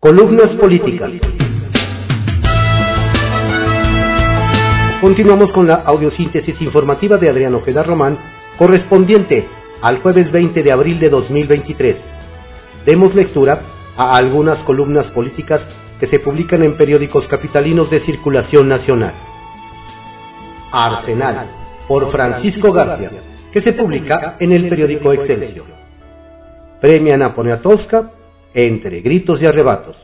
Columnas políticas. Continuamos con la audiosíntesis informativa de Adrián Ojeda Román, correspondiente al jueves 20 de abril de 2023. Demos lectura a algunas columnas políticas que se publican en periódicos capitalinos de circulación nacional. Arsenal, por Francisco García, que se publica en el periódico Excelsior. Premia a Poniatowska entre gritos y arrebatos.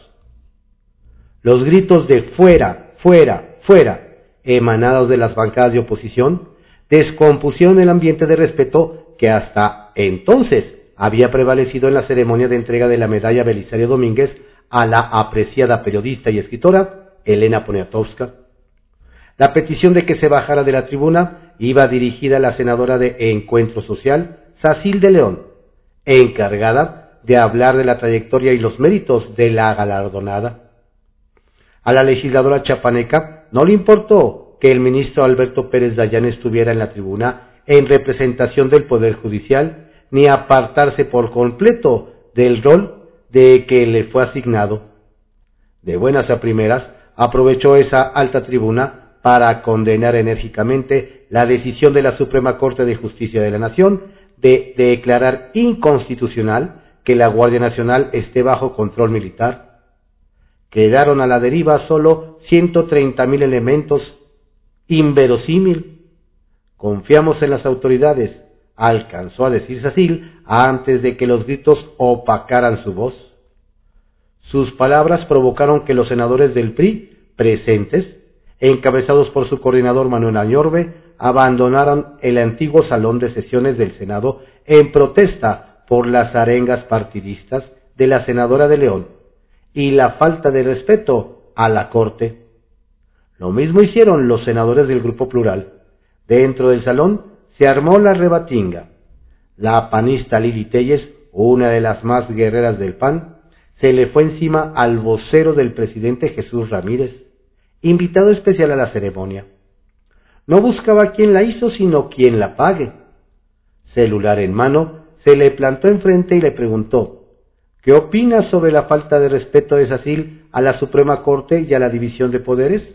Los gritos de fuera, fuera, fuera, emanados de las bancadas de oposición, descompusieron el ambiente de respeto que hasta entonces había prevalecido en la ceremonia de entrega de la medalla Belisario Domínguez a la apreciada periodista y escritora Elena Poniatowska. La petición de que se bajara de la tribuna iba dirigida a la senadora de Encuentro Social, Sacil de León, encargada de hablar de la trayectoria y los méritos de la galardonada. A la legisladora chapaneca no le importó que el ministro Alberto Pérez Dayán estuviera en la tribuna en representación del Poder Judicial, ni apartarse por completo del rol de que le fue asignado. De buenas a primeras, aprovechó esa alta tribuna para condenar enérgicamente la decisión de la Suprema Corte de Justicia de la Nación de declarar inconstitucional que la Guardia Nacional esté bajo control militar. Quedaron a la deriva solo 130.000 elementos inverosímil. Confiamos en las autoridades, alcanzó a decir Sacil antes de que los gritos opacaran su voz. Sus palabras provocaron que los senadores del PRI presentes, encabezados por su coordinador Manuel Añorbe, abandonaran el antiguo salón de sesiones del Senado en protesta por las arengas partidistas de la senadora de León y la falta de respeto a la Corte. Lo mismo hicieron los senadores del Grupo Plural. Dentro del salón se armó la rebatinga. La panista Lili Telles, una de las más guerreras del PAN, se le fue encima al vocero del presidente Jesús Ramírez, invitado especial a la ceremonia. No buscaba quién la hizo, sino quién la pague. Celular en mano, se le plantó enfrente y le preguntó, ¿qué opinas sobre la falta de respeto de Sacil a la Suprema Corte y a la división de poderes?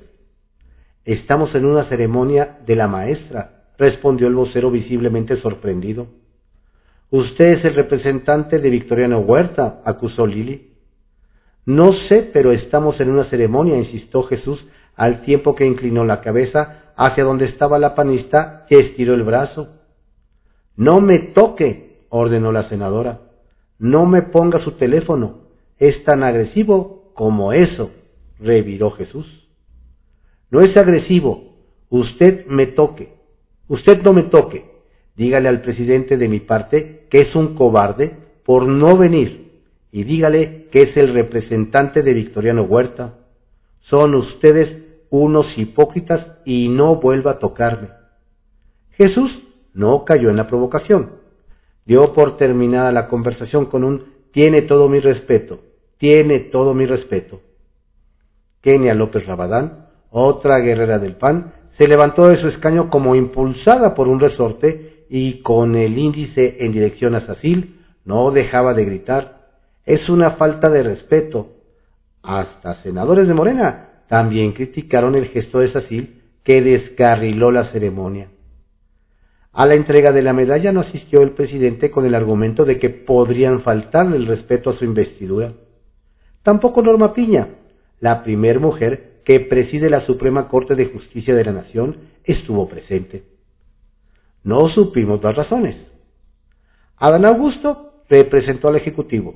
Estamos en una ceremonia de la maestra, respondió el vocero visiblemente sorprendido. Usted es el representante de Victoriano Huerta, acusó Lili. No sé, pero estamos en una ceremonia, insistió Jesús, al tiempo que inclinó la cabeza hacia donde estaba la panista y estiró el brazo. No me toque, ordenó la senadora. No me ponga su teléfono. Es tan agresivo como eso, reviró Jesús. No es agresivo. Usted me toque. Usted no me toque. Dígale al presidente de mi parte que es un cobarde por no venir y dígale que es el representante de Victoriano Huerta. Son ustedes unos hipócritas y no vuelva a tocarme. Jesús no cayó en la provocación. Dio por terminada la conversación con un tiene todo mi respeto, tiene todo mi respeto. Kenia López Rabadán, otra guerrera del PAN, se levantó de su escaño como impulsada por un resorte y con el índice en dirección a Sacil no dejaba de gritar, es una falta de respeto. Hasta senadores de Morena también criticaron el gesto de Sacil que descarriló la ceremonia. A la entrega de la medalla no asistió el presidente con el argumento de que podrían faltarle el respeto a su investidura. Tampoco Norma Piña, la primer mujer que preside la Suprema Corte de Justicia de la Nación, estuvo presente. No supimos las razones. Adán Augusto representó al Ejecutivo.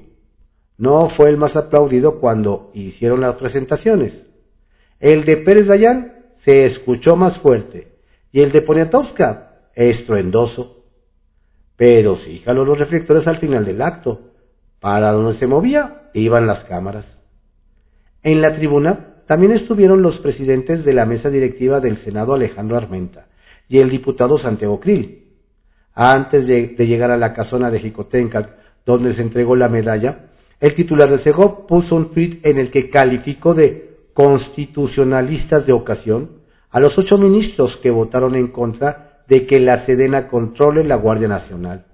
No fue el más aplaudido cuando hicieron las presentaciones. El de Pérez Dayán se escuchó más fuerte y el de Poniatowska estruendoso. Pero sí los reflectores al final del acto. Para donde se movía iban las cámaras. En la tribuna también estuvieron los presidentes de la mesa directiva del Senado Alejandro Armenta y el diputado Santiago Krill. Antes de, llegar a la casona de Jicotencac, donde se entregó la medalla, el titular de SEGOP puso un tuit en el que calificó de constitucionalistas de ocasión a los ocho ministros que votaron en contra de que la Sedena controle la Guardia Nacional.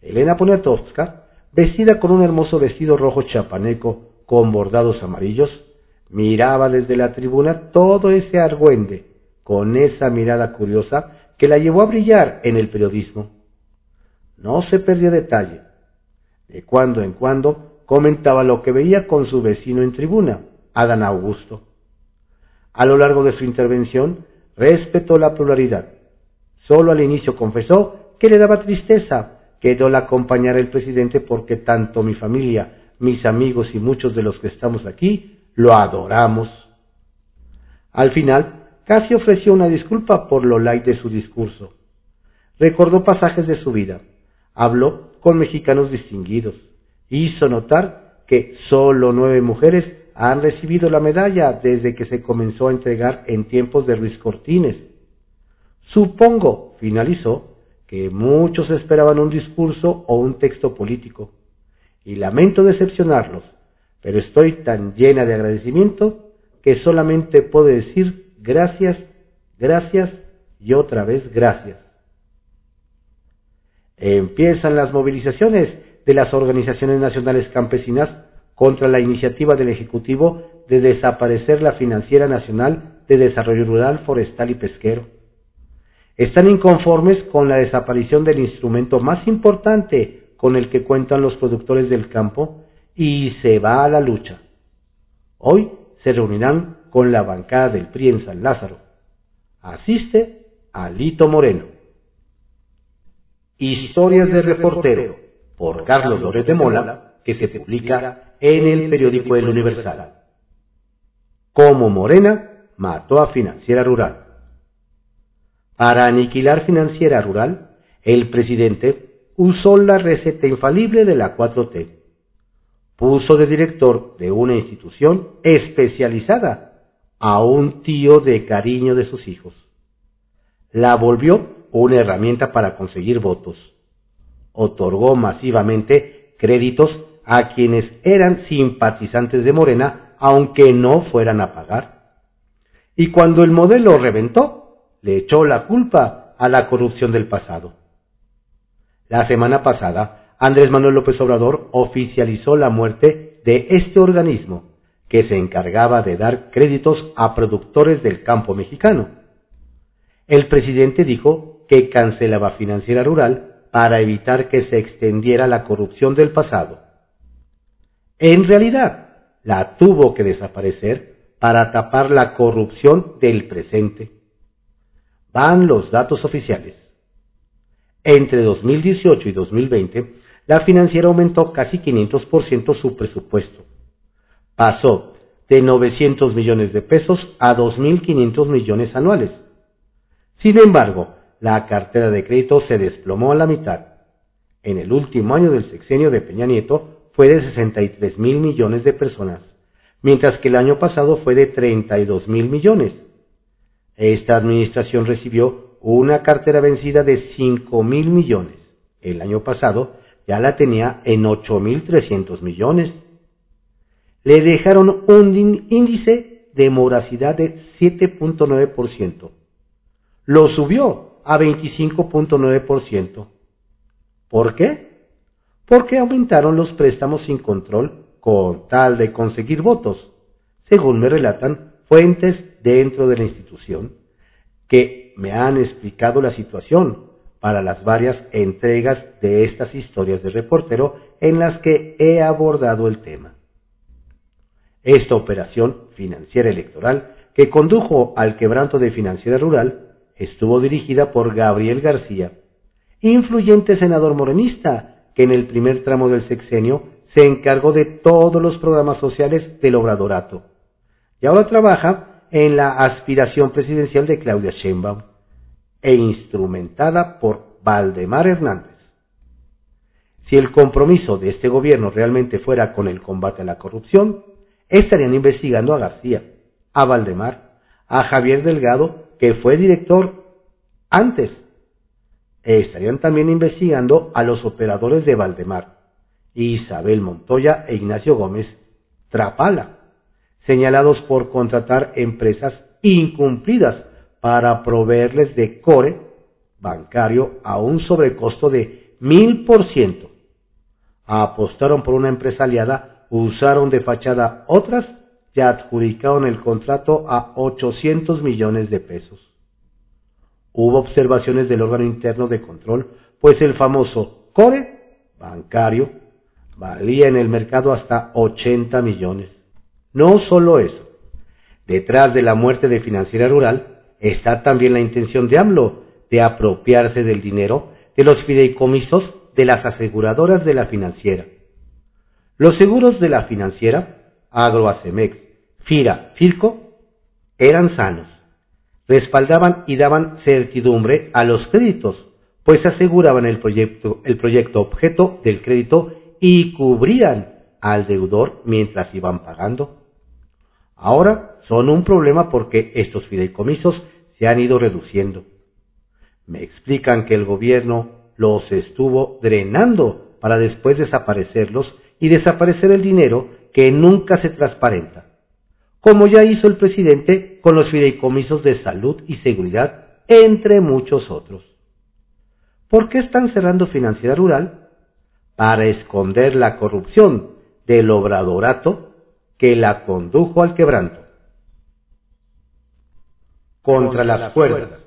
Elena Poniatowska, vestida con un hermoso vestido rojo chapaneco, con bordados amarillos, miraba desde la tribuna todo ese argüende, con esa mirada curiosa que la llevó a brillar en el periodismo. No se perdió detalle. De cuando en cuando comentaba lo que veía con su vecino en tribuna, Adán Augusto. A lo largo de su intervención, respetó la pluralidad. Solo al inicio confesó que le daba tristeza que no la acompañara el presidente porque tanto mi familia, mis amigos y muchos de los que estamos aquí lo adoramos. Al final, casi ofreció una disculpa por lo light de su discurso. Recordó pasajes de su vida. Habló con mexicanos distinguidos. Hizo notar que solo nueve mujeres han recibido la medalla desde que se comenzó a entregar en tiempos de Luis Cortines. Supongo, finalizó, que muchos esperaban un discurso o un texto político, y lamento decepcionarlos, pero estoy tan llena de agradecimiento que solamente puedo decir gracias, gracias y otra vez gracias. Empiezan las movilizaciones de las organizaciones nacionales campesinas contra la iniciativa del Ejecutivo de desaparecer la Financiera Nacional de Desarrollo Rural, Forestal y Pesquero están inconformes con la desaparición del instrumento más importante con el que cuentan los productores del campo y se va a la lucha. Hoy se reunirán con la bancada del PRI en San Lázaro. Asiste Alito Moreno. Historias de reportero por Carlos Lórez de Mola, que se publica en el periódico El Universal. Cómo Morena mató a Financiera Rural. Para aniquilar financiera rural, el presidente usó la receta infalible de la 4T. Puso de director de una institución especializada a un tío de cariño de sus hijos. La volvió una herramienta para conseguir votos. Otorgó masivamente créditos a quienes eran simpatizantes de Morena, aunque no fueran a pagar. Y cuando el modelo reventó, le echó la culpa a la corrupción del pasado. La semana pasada, Andrés Manuel López Obrador oficializó la muerte de este organismo que se encargaba de dar créditos a productores del campo mexicano. El presidente dijo que cancelaba financiera rural para evitar que se extendiera la corrupción del pasado. En realidad, la tuvo que desaparecer para tapar la corrupción del presente van los datos oficiales. Entre 2018 y 2020, la financiera aumentó casi 500% su presupuesto. Pasó de 900 millones de pesos a 2.500 millones anuales. Sin embargo, la cartera de crédito se desplomó a la mitad. En el último año del sexenio de Peña Nieto fue de 63 mil millones de personas, mientras que el año pasado fue de 32 mil millones. Esta administración recibió una cartera vencida de 5 mil millones. El año pasado ya la tenía en 8 mil 300 millones. Le dejaron un índice de moracidad de 7.9%. Lo subió a 25.9%. ¿Por qué? Porque aumentaron los préstamos sin control con tal de conseguir votos, según me relatan fuentes dentro de la institución que me han explicado la situación para las varias entregas de estas historias de reportero en las que he abordado el tema. Esta operación financiera electoral que condujo al quebranto de financiera rural estuvo dirigida por Gabriel García, influyente senador morenista que en el primer tramo del sexenio se encargó de todos los programas sociales del obradorato y ahora trabaja en la aspiración presidencial de Claudia Sheinbaum e instrumentada por Valdemar Hernández. Si el compromiso de este gobierno realmente fuera con el combate a la corrupción, estarían investigando a García, a Valdemar, a Javier Delgado, que fue director antes. Estarían también investigando a los operadores de Valdemar, Isabel Montoya e Ignacio Gómez Trapala señalados por contratar empresas incumplidas para proveerles de core bancario a un sobrecosto de mil por ciento. Apostaron por una empresa aliada usaron de fachada otras y adjudicaron el contrato a 800 millones de pesos. Hubo observaciones del órgano interno de control, pues el famoso CODE bancario valía en el mercado hasta 80 millones. No solo eso, detrás de la muerte de Financiera Rural está también la intención de AMLO de apropiarse del dinero de los fideicomisos de las aseguradoras de la financiera. Los seguros de la financiera, Agroacemex, FIRA, FIRCO, eran sanos, respaldaban y daban certidumbre a los créditos, pues aseguraban el proyecto, el proyecto objeto del crédito y cubrían al deudor mientras iban pagando. Ahora son un problema porque estos fideicomisos se han ido reduciendo. Me explican que el gobierno los estuvo drenando para después desaparecerlos y desaparecer el dinero que nunca se transparenta, como ya hizo el presidente con los fideicomisos de salud y seguridad, entre muchos otros. ¿Por qué están cerrando financiera rural? Para esconder la corrupción del obradorato que la condujo al quebranto. Contra las cuerdas,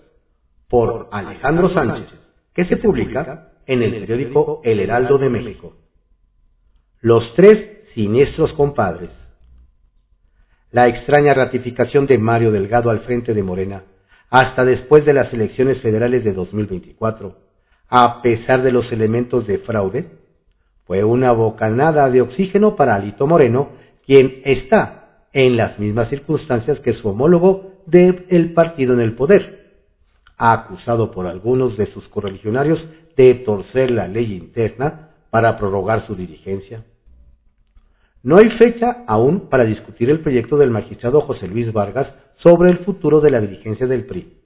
por Alejandro Sánchez, que se publica en el periódico El Heraldo de México. Los tres siniestros compadres. La extraña ratificación de Mario Delgado al frente de Morena, hasta después de las elecciones federales de 2024, a pesar de los elementos de fraude, fue una bocanada de oxígeno para Alito Moreno, quien está en las mismas circunstancias que su homólogo del partido en el poder, acusado por algunos de sus correligionarios de torcer la ley interna para prorrogar su dirigencia. No hay fecha aún para discutir el proyecto del magistrado José Luis Vargas sobre el futuro de la dirigencia del PRI.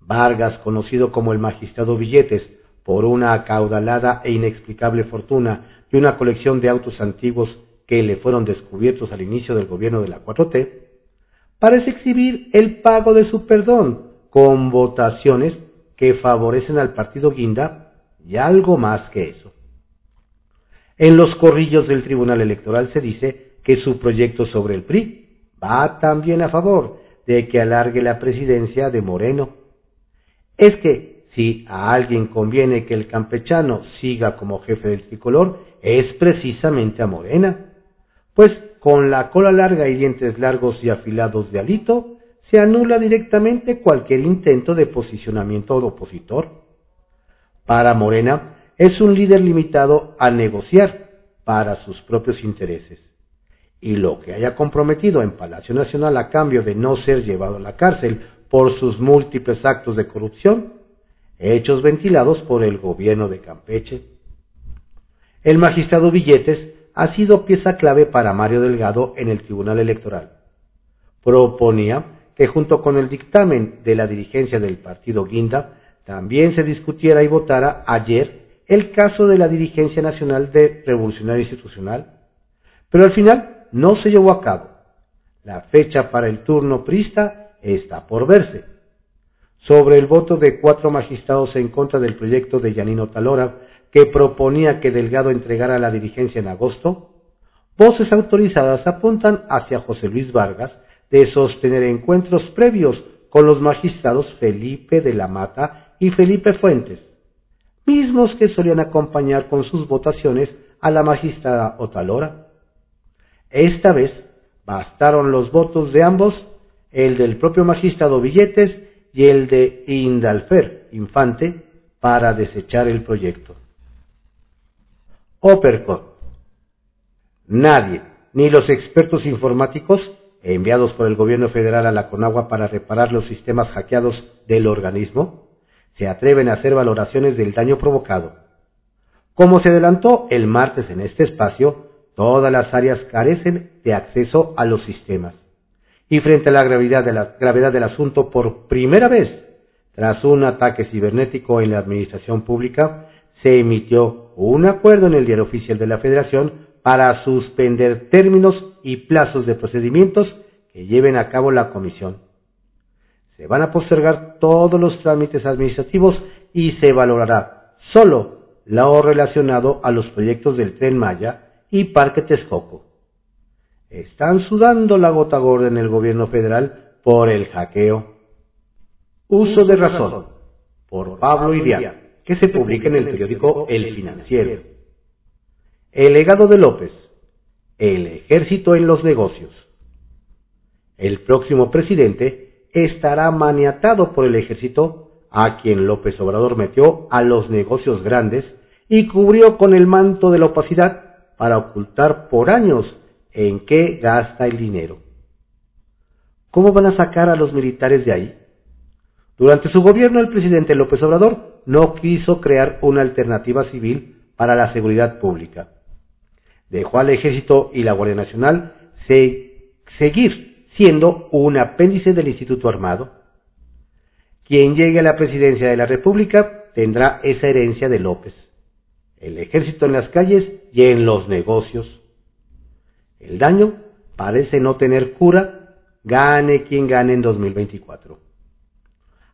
Vargas, conocido como el magistrado Billetes, por una acaudalada e inexplicable fortuna y una colección de autos antiguos que le fueron descubiertos al inicio del gobierno de la 4T, parece exhibir el pago de su perdón con votaciones que favorecen al partido Guinda y algo más que eso. En los corrillos del Tribunal Electoral se dice que su proyecto sobre el PRI va también a favor de que alargue la presidencia de Moreno. Es que si a alguien conviene que el campechano siga como jefe del tricolor, es precisamente a Morena, pues con la cola larga y dientes largos y afilados de Alito, se anula directamente cualquier intento de posicionamiento opositor. Para Morena, es un líder limitado a negociar para sus propios intereses. Y lo que haya comprometido en Palacio Nacional a cambio de no ser llevado a la cárcel por sus múltiples actos de corrupción, hechos ventilados por el gobierno de Campeche. El magistrado Billetes ha sido pieza clave para Mario Delgado en el Tribunal Electoral. Proponía que junto con el dictamen de la dirigencia del partido Guinda también se discutiera y votara ayer el caso de la dirigencia nacional de Revolucionario Institucional, pero al final no se llevó a cabo. La fecha para el turno prista está por verse sobre el voto de cuatro magistrados en contra del proyecto de Yanino Talora, que proponía que Delgado entregara la dirigencia en agosto, voces autorizadas apuntan hacia José Luis Vargas de sostener encuentros previos con los magistrados Felipe de la Mata y Felipe Fuentes, mismos que solían acompañar con sus votaciones a la magistrada Otalora. Esta vez bastaron los votos de ambos, el del propio magistrado Billetes y el de Indalfer Infante para desechar el proyecto. Opercot. Nadie, ni los expertos informáticos enviados por el gobierno federal a la Conagua para reparar los sistemas hackeados del organismo, se atreven a hacer valoraciones del daño provocado. Como se adelantó el martes en este espacio, todas las áreas carecen de acceso a los sistemas y frente a la gravedad, de la del asunto por primera vez tras un ataque cibernético en la administración pública, se emitió un acuerdo en el Diario Oficial de la Federación para suspender términos y plazos de procedimientos que lleven a cabo la comisión. Se van a postergar todos los trámites administrativos y se valorará solo lo relacionado a los proyectos del tren Maya y Parque Texcoco. Están sudando la gota gorda en el gobierno federal por el hackeo. Uso de razón, por Pablo Iriar, que se publica en el periódico El Financiero. El legado de López, el ejército en los negocios. El próximo presidente estará maniatado por el ejército a quien López Obrador metió a los negocios grandes y cubrió con el manto de la opacidad para ocultar por años en qué gasta el dinero. ¿Cómo van a sacar a los militares de ahí? Durante su gobierno el presidente López Obrador no quiso crear una alternativa civil para la seguridad pública. Dejó al ejército y la Guardia Nacional seguir siendo un apéndice del Instituto Armado. Quien llegue a la presidencia de la República tendrá esa herencia de López. El ejército en las calles y en los negocios. El daño parece no tener cura, gane quien gane en 2024.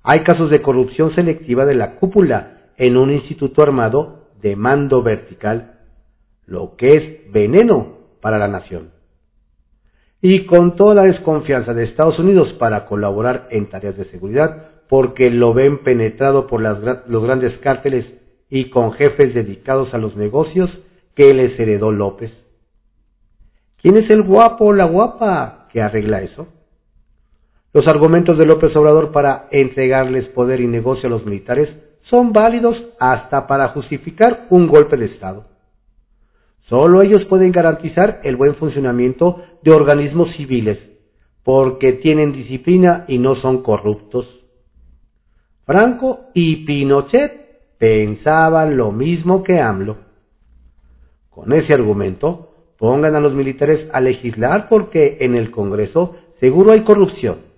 Hay casos de corrupción selectiva de la cúpula en un instituto armado de mando vertical, lo que es veneno para la nación. Y con toda la desconfianza de Estados Unidos para colaborar en tareas de seguridad, porque lo ven penetrado por los grandes cárteles y con jefes dedicados a los negocios que les heredó López. ¿Quién es el guapo o la guapa que arregla eso? Los argumentos de López Obrador para entregarles poder y negocio a los militares son válidos hasta para justificar un golpe de Estado. Solo ellos pueden garantizar el buen funcionamiento de organismos civiles, porque tienen disciplina y no son corruptos. Franco y Pinochet pensaban lo mismo que AMLO. Con ese argumento, pongan a los militares a legislar porque en el Congreso seguro hay corrupción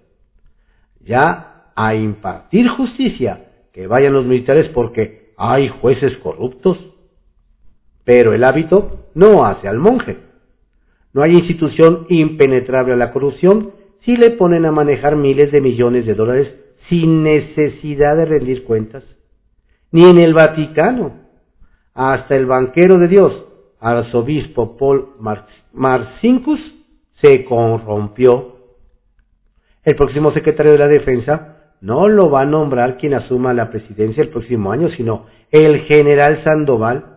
ya a impartir justicia, que vayan los militares porque hay jueces corruptos. Pero el hábito no hace al monje. No hay institución impenetrable a la corrupción si le ponen a manejar miles de millones de dólares sin necesidad de rendir cuentas. Ni en el Vaticano. Hasta el banquero de Dios, arzobispo Paul Marcinkus, se corrompió el próximo secretario de la Defensa no lo va a nombrar quien asuma la presidencia el próximo año, sino el general Sandoval.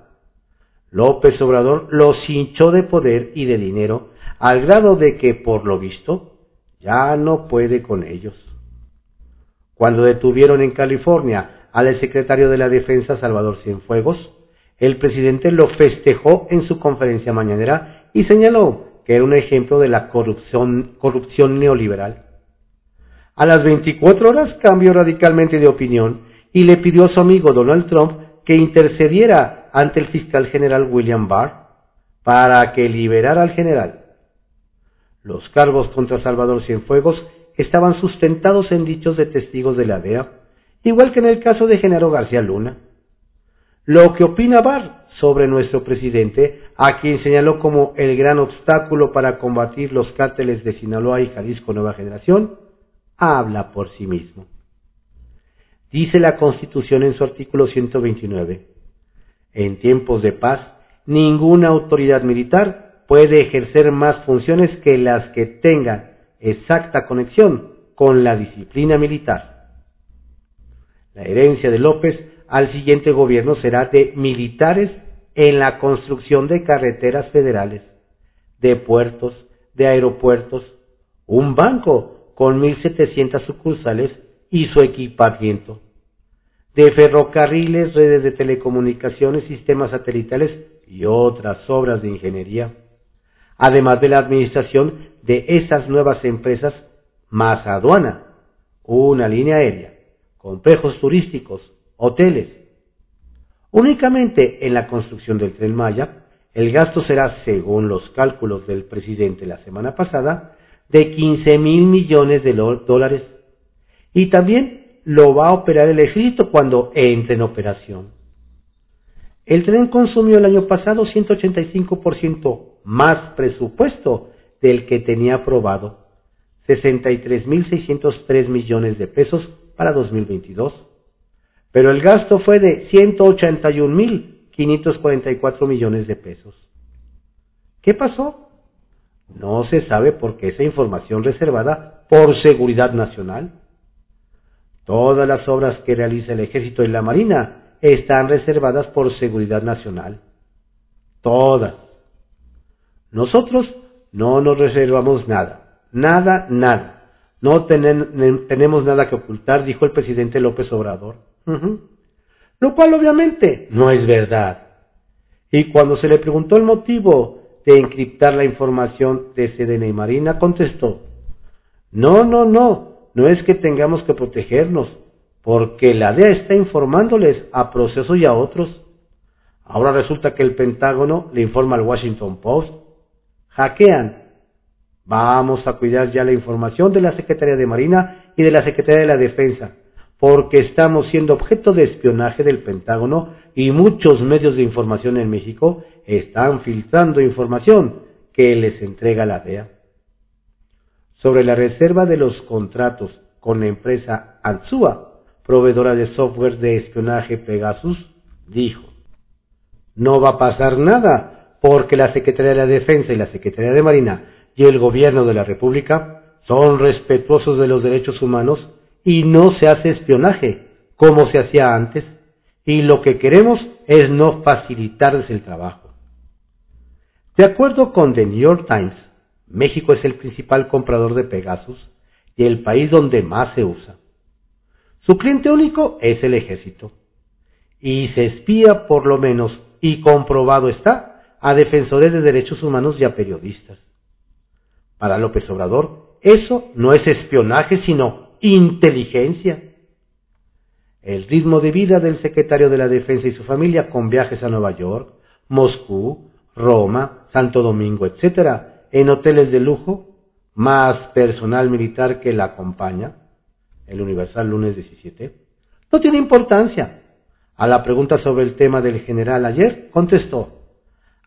López Obrador los hinchó de poder y de dinero al grado de que, por lo visto, ya no puede con ellos. Cuando detuvieron en California al secretario de la Defensa Salvador Cienfuegos, el presidente lo festejó en su conferencia mañanera y señaló que era un ejemplo de la corrupción, corrupción neoliberal. A las 24 horas cambió radicalmente de opinión y le pidió a su amigo Donald Trump que intercediera ante el fiscal general William Barr para que liberara al general. Los cargos contra Salvador Cienfuegos estaban sustentados en dichos de testigos de la DEA, igual que en el caso de Genaro García Luna. Lo que opina Barr sobre nuestro presidente, a quien señaló como el gran obstáculo para combatir los cárteles de Sinaloa y Jalisco Nueva Generación, habla por sí mismo. Dice la Constitución en su artículo 129, en tiempos de paz, ninguna autoridad militar puede ejercer más funciones que las que tengan exacta conexión con la disciplina militar. La herencia de López al siguiente gobierno será de militares en la construcción de carreteras federales, de puertos, de aeropuertos, un banco con 1.700 sucursales y su equipamiento, de ferrocarriles, redes de telecomunicaciones, sistemas satelitales y otras obras de ingeniería, además de la administración de esas nuevas empresas más aduana, una línea aérea, complejos turísticos, hoteles. Únicamente en la construcción del tren Maya, el gasto será, según los cálculos del presidente la semana pasada, de 15 mil millones de dólares. Y también lo va a operar el ejército cuando entre en operación. El tren consumió el año pasado 185% más presupuesto del que tenía aprobado, 63.603 millones de pesos para 2022. Pero el gasto fue de 181.544 millones de pesos. ¿Qué pasó? No se sabe por qué esa información reservada por seguridad nacional. Todas las obras que realiza el ejército y la marina están reservadas por seguridad nacional. Todas. Nosotros no nos reservamos nada. Nada, nada. No tenemos nada que ocultar, dijo el presidente López Obrador. Lo cual obviamente no es verdad. Y cuando se le preguntó el motivo de encriptar la información de Sedena y Marina, contestó, no, no, no, no es que tengamos que protegernos, porque la DEA está informándoles a proceso y a otros. Ahora resulta que el Pentágono le informa al Washington Post. Hackean Vamos a cuidar ya la información de la Secretaría de Marina y de la Secretaría de la Defensa, porque estamos siendo objeto de espionaje del Pentágono y muchos medios de información en México están filtrando información que les entrega la DEA. Sobre la reserva de los contratos con la empresa Anzua, proveedora de software de espionaje Pegasus, dijo, no va a pasar nada porque la Secretaría de la Defensa y la Secretaría de Marina y el gobierno de la República son respetuosos de los derechos humanos y no se hace espionaje como se hacía antes y lo que queremos es no facilitarles el trabajo. De acuerdo con The New York Times, México es el principal comprador de Pegasus y el país donde más se usa. Su cliente único es el ejército. Y se espía por lo menos, y comprobado está, a defensores de derechos humanos y a periodistas. Para López Obrador, eso no es espionaje, sino inteligencia. El ritmo de vida del secretario de la Defensa y su familia con viajes a Nueva York, Moscú, Roma, Santo Domingo, etc., en hoteles de lujo, más personal militar que la acompaña, el Universal lunes 17, no tiene importancia. A la pregunta sobre el tema del general ayer, contestó,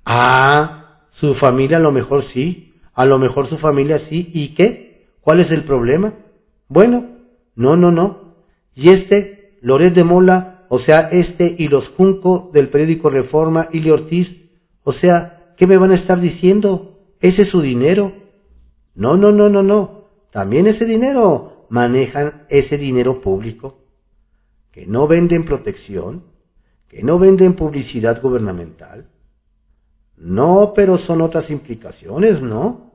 ah, su familia a lo mejor sí, a lo mejor su familia sí. ¿Y qué? ¿Cuál es el problema? Bueno, no, no, no. Y este, Loret de Mola, o sea, este y los Junco del periódico Reforma, y Ortiz, o sea, ¿qué me van a estar diciendo? Ese es su dinero. No, no, no, no, no. También ese dinero manejan ese dinero público. Que no venden protección, que no venden publicidad gubernamental. No, pero son otras implicaciones, ¿no?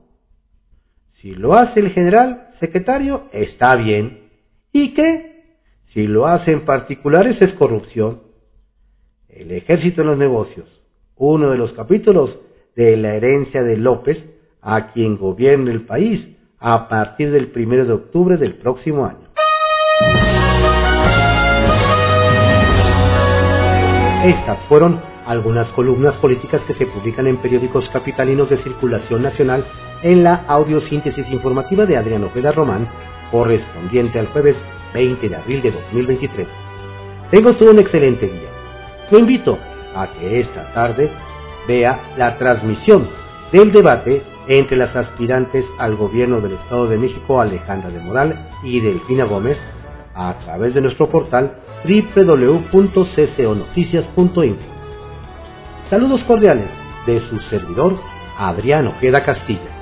Si lo hace el general secretario, está bien. ¿Y qué? Si lo hacen particulares es corrupción. El ejército en los negocios, uno de los capítulos de la herencia de López, a quien gobierne el país a partir del primero de octubre del próximo año. Estas fueron algunas columnas políticas que se publican en periódicos capitalinos de circulación nacional en la audiosíntesis informativa de Adrián Ojeda Román, correspondiente al jueves 20 de abril de 2023. Tengo todo un excelente día. Lo invito a que esta tarde vea la transmisión del debate entre las aspirantes al gobierno del Estado de México Alejandra de Moral y Delfina Gómez a través de nuestro portal www.cconoticias.info. Saludos cordiales de su servidor Adrián Ojeda Castilla.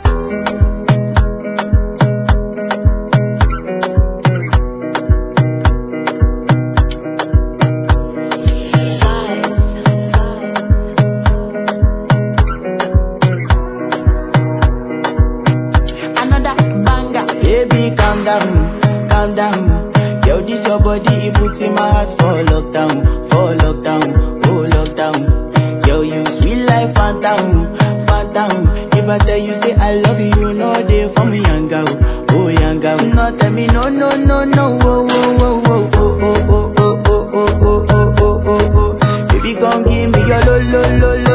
down, far down. If I tell you say I love you, no day for me young girl, oh young girl. not tell me no no no no, oh oh oh oh oh oh oh oh oh oh oh oh oh. Baby come give me your oh, oh, oh, oh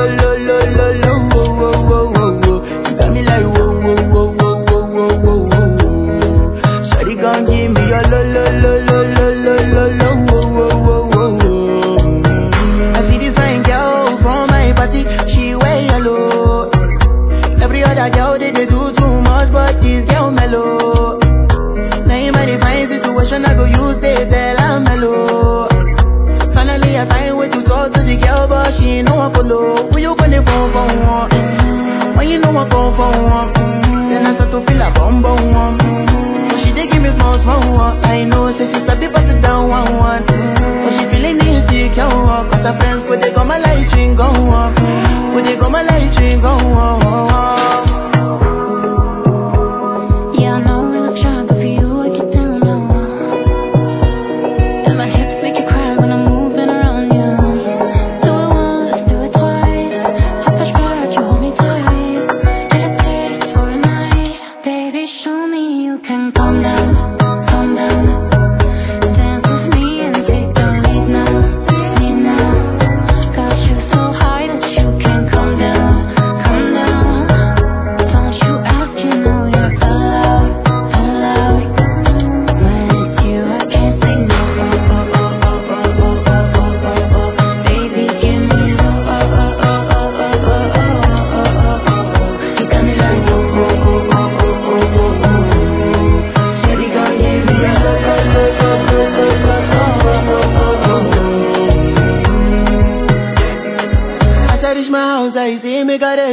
necesitas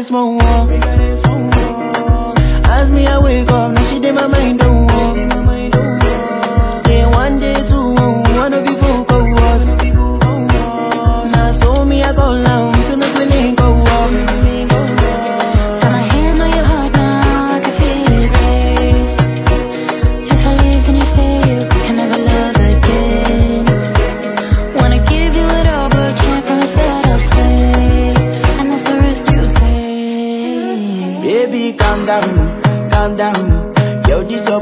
mismo